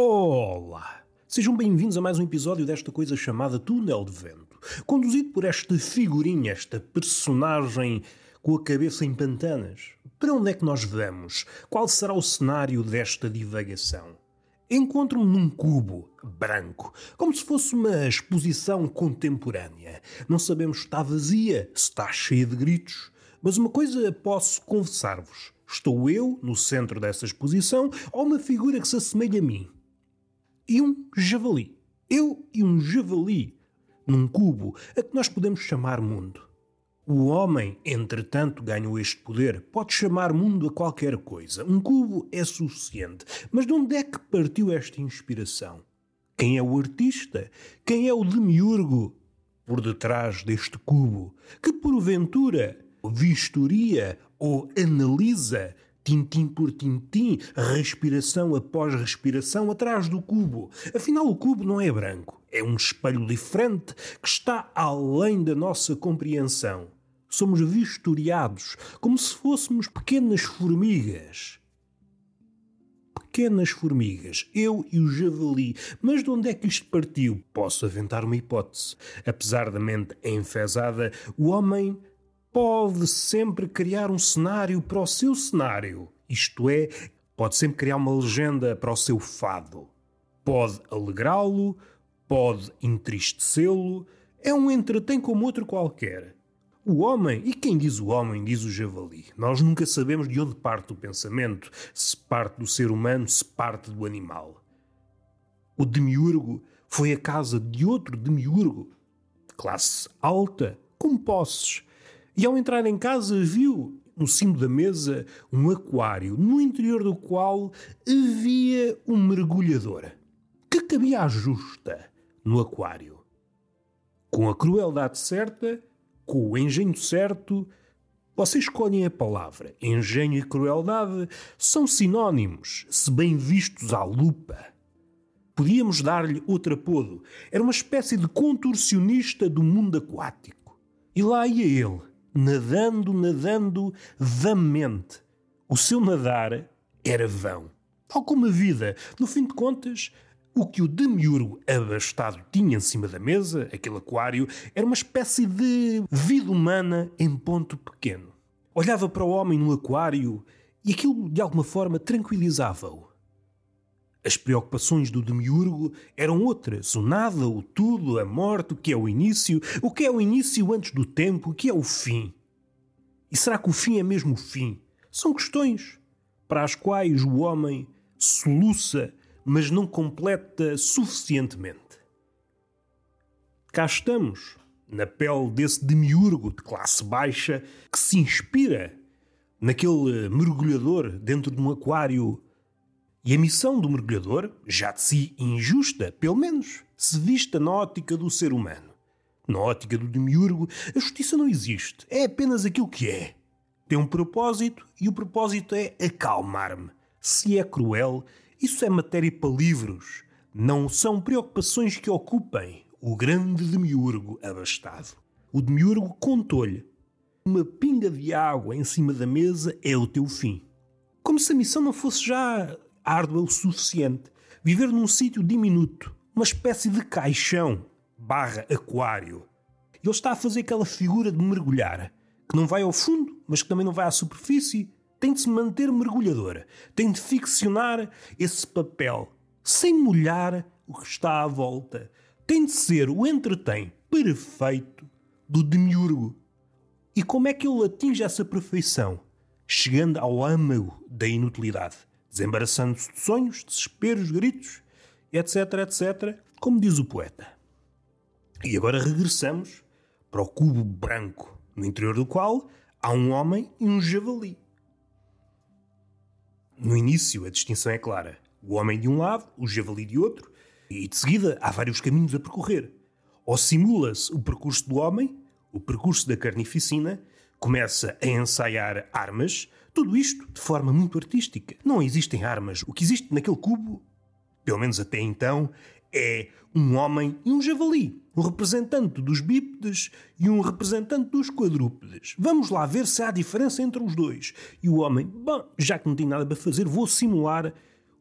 Olá! Sejam bem-vindos a mais um episódio desta coisa chamada Túnel de Vento, conduzido por esta figurinha, esta personagem com a cabeça em pantanas. Para onde é que nós vamos? Qual será o cenário desta divagação? Encontro-me num cubo branco, como se fosse uma exposição contemporânea. Não sabemos se está vazia, se está cheia de gritos, mas uma coisa posso confessar-vos: estou eu no centro dessa exposição ou uma figura que se assemelha a mim. E um javali. Eu e um javali num cubo a que nós podemos chamar mundo. O homem, entretanto, ganhou este poder. Pode chamar mundo a qualquer coisa. Um cubo é suficiente. Mas de onde é que partiu esta inspiração? Quem é o artista? Quem é o demiurgo por detrás deste cubo? Que porventura vistoria ou analisa tintim por tintim, respiração após respiração, atrás do cubo. Afinal, o cubo não é branco, é um espelho diferente que está além da nossa compreensão. Somos vistoriados como se fôssemos pequenas formigas. Pequenas formigas, eu e o javali. Mas de onde é que isto partiu? Posso aventar uma hipótese. Apesar da mente enfesada, o homem pode sempre criar um cenário para o seu cenário. Isto é, pode sempre criar uma legenda para o seu fado. Pode alegrá-lo, pode entristecê-lo. É um entretém como outro qualquer. O homem, e quem diz o homem diz o javali. Nós nunca sabemos de onde parte o pensamento, se parte do ser humano, se parte do animal. O demiurgo foi a casa de outro demiurgo, classe alta, com posses. E ao entrar em casa viu no cimo da mesa um aquário, no interior do qual havia um mergulhador que cabia à justa no aquário. Com a crueldade certa, com o engenho certo, vocês escolhem a palavra. Engenho e crueldade são sinónimos, se bem vistos à lupa. Podíamos dar-lhe outro apodo. Era uma espécie de contorcionista do mundo aquático. E lá ia ele, nadando, nadando vamente. O seu nadar era vão. Tal como a vida. No fim de contas, o que o demiurgo abastado tinha em cima da mesa, aquele aquário, era uma espécie de vida humana em ponto pequeno. Olhava para o homem no aquário e aquilo de alguma forma tranquilizava-o. As preocupações do demiurgo eram outras: o nada, o tudo, a morte, o que é o início, o que é o início antes do tempo, o que é o fim. E será que o fim é mesmo o fim? São questões para as quais o homem soluça mas não completa suficientemente. Cá estamos, na pele desse demiurgo de classe baixa que se inspira naquele mergulhador dentro de um aquário. E a missão do mergulhador, já de si injusta, pelo menos se vista na ótica do ser humano. Na ótica do demiurgo, a justiça não existe, é apenas aquilo que é. Tem um propósito e o propósito é acalmar-me. Se é cruel, isso é matéria para livros. Não são preocupações que ocupem o grande demiurgo abastado. O demiurgo contou-lhe: uma pinga de água em cima da mesa é o teu fim. Como se a missão não fosse já árdua o suficiente. Viver num sítio diminuto, uma espécie de caixão barra aquário. Ele está a fazer aquela figura de mergulhar, que não vai ao fundo, mas que também não vai à superfície, tem de se manter mergulhadora, tem de ficcionar esse papel, sem molhar o que está à volta. Tem de ser o entretém perfeito do demiurgo. E como é que ele atinge essa perfeição? Chegando ao âmago da inutilidade, desembaraçando-se de sonhos, desesperos, gritos, etc, etc, como diz o poeta. E agora regressamos para o cubo branco, no interior do qual há um homem e um javali. No início, a distinção é clara. O homem de um lado, o javali de outro, e de seguida há vários caminhos a percorrer. Ou simula-se o percurso do homem, o percurso da carnificina, começa a ensaiar armas, tudo isto de forma muito artística. Não existem armas. O que existe naquele cubo, pelo menos até então, é um homem e um javali, um representante dos bípedes e um representante dos quadrúpedes. Vamos lá ver se há diferença entre os dois. E o homem, bom, já que não tenho nada para fazer, vou simular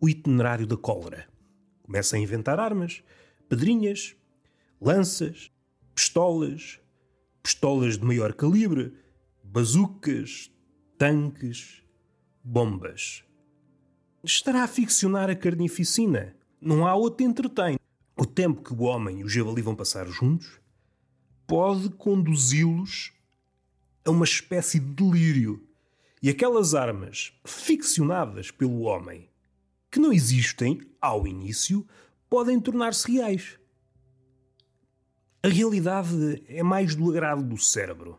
o itinerário da cólera. Começa a inventar armas, pedrinhas, lanças, pistolas, pistolas de maior calibre, bazucas, tanques, bombas. Estará a ficcionar a carnificina. Não há outro entretém. O tempo que o homem e o javali vão passar juntos pode conduzi-los a uma espécie de delírio. E aquelas armas ficcionadas pelo homem, que não existem ao início, podem tornar-se reais. A realidade é mais do agrado do cérebro.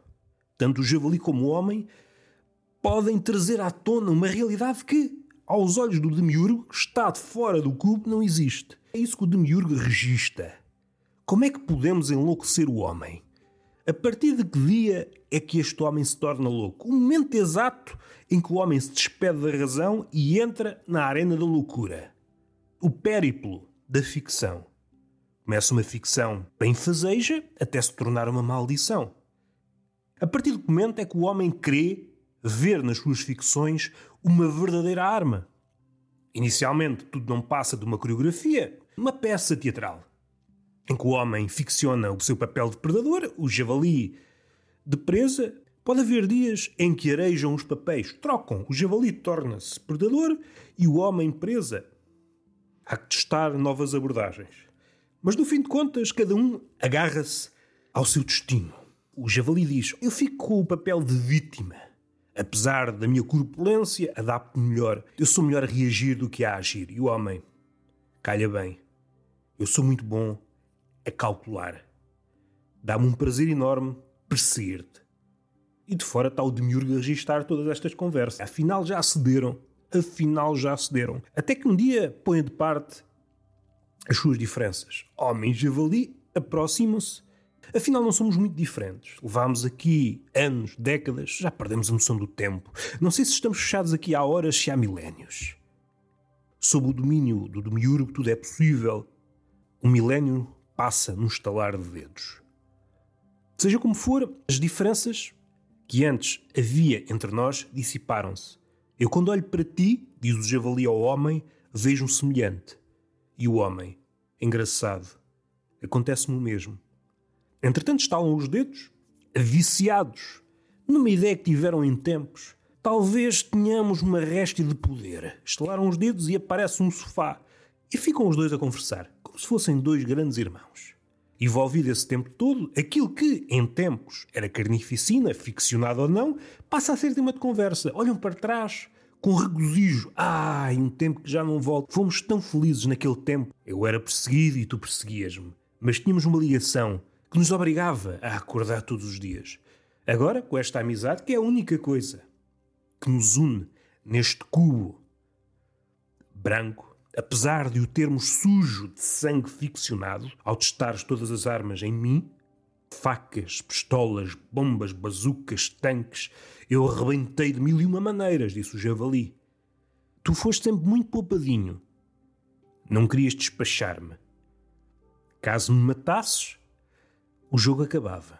Tanto o javali como o homem podem trazer à tona uma realidade que, aos olhos do demiurgo, está de fora do cubo, não existe. É isso que o demiurgo registra. Como é que podemos enlouquecer o homem? A partir de que dia é que este homem se torna louco? O momento exato em que o homem se despede da razão e entra na arena da loucura. O périplo da ficção. Começa uma ficção bem fazeja até se tornar uma maldição. A partir do momento é que o homem crê ver nas suas ficções uma verdadeira arma. Inicialmente, tudo não passa de uma coreografia, uma peça teatral, em que o homem ficciona o seu papel de predador, o javali de presa. Pode haver dias em que arejam os papéis, trocam, o javali torna-se predador e o homem presa. Há que testar novas abordagens. Mas no fim de contas, cada um agarra-se ao seu destino. O javali diz: Eu fico com o papel de vítima. Apesar da minha corpulência, adapto-me melhor. Eu sou melhor a reagir do que a agir. E o homem? Calha bem. Eu sou muito bom a calcular. Dá-me um prazer enorme perseguir-te. E de fora está o demiurgo a registar todas estas conversas. Afinal já cederam. Afinal já cederam. Até que um dia põe de parte as suas diferenças. Homem e javali aproximam-se. Afinal, não somos muito diferentes. Levámos aqui anos, décadas, já perdemos a noção do tempo. Não sei se estamos fechados aqui há horas, se há milénios. Sob o domínio do demiurgo, tudo é possível. Um milénio passa num estalar de dedos. Seja como for, as diferenças que antes havia entre nós dissiparam-se. Eu, quando olho para ti, diz o javali ao homem, vejo um semelhante. E o homem, engraçado, acontece-me o mesmo. Entretanto, estalam os dedos, viciados, numa ideia que tiveram em tempos. Talvez tenhamos uma réstia de poder. Estalaram os dedos e aparece um sofá. E ficam os dois a conversar, como se fossem dois grandes irmãos. Envolvido esse tempo todo, aquilo que, em tempos, era carnificina, ficcionado ou não, passa a ser tema de conversa. Olham para trás, com regozijo. Ai, um tempo que já não volta. Fomos tão felizes naquele tempo. Eu era perseguido e tu perseguias-me. Mas tínhamos uma ligação que nos obrigava a acordar todos os dias. Agora, com esta amizade, que é a única coisa que nos une neste cubo branco, apesar de o termos sujo de sangue ficcionado, ao testares todas as armas em mim, facas, pistolas, bombas, bazucas, tanques, eu arrebentei de mil e uma maneiras, disse o javali. Tu foste sempre muito poupadinho. Não querias despachar-me. Caso me matasses, o jogo acabava.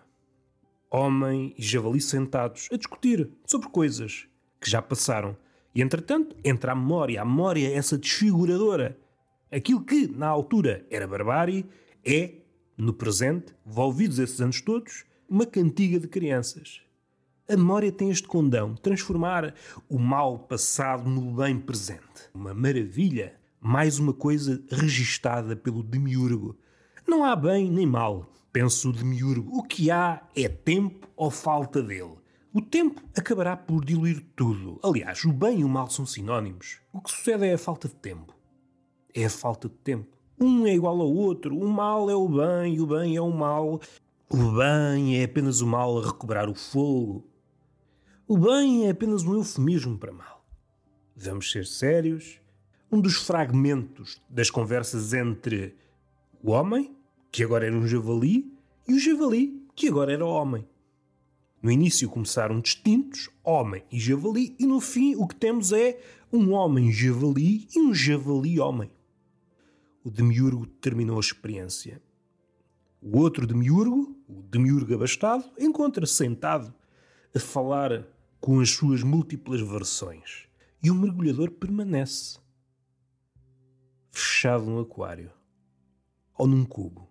Homem e javali sentados a discutir sobre coisas que já passaram. E entretanto, entra a memória. A memória é essa desfiguradora. Aquilo que, na altura, era barbárie, é, no presente, envolvidos esses anos todos, uma cantiga de crianças. A memória tem este condão, transformar o mal passado no bem presente. Uma maravilha. Mais uma coisa registada pelo demiurgo. Não há bem nem mal, pensa o demiurgo. O que há é tempo ou falta dele. O tempo acabará por diluir tudo. Aliás, o bem e o mal são sinónimos. O que sucede é a falta de tempo. É a falta de tempo. Um é igual ao outro. O mal é o bem e o bem é o mal. O bem é apenas o mal a recuperar o fogo. O bem é apenas um eufemismo para mal. Vamos ser sérios. Um dos fragmentos das conversas entre o homem, que agora era um javali, e o javali, que agora era homem. No início começaram distintos, homem e javali, e no fim o que temos é um homem javali e um javali homem. O demiurgo terminou a experiência. O outro demiurgo, o demiurgo abastado, encontra-se sentado a falar com as suas múltiplas versões. E o mergulhador permanece. Fechado num aquário ou num cubo.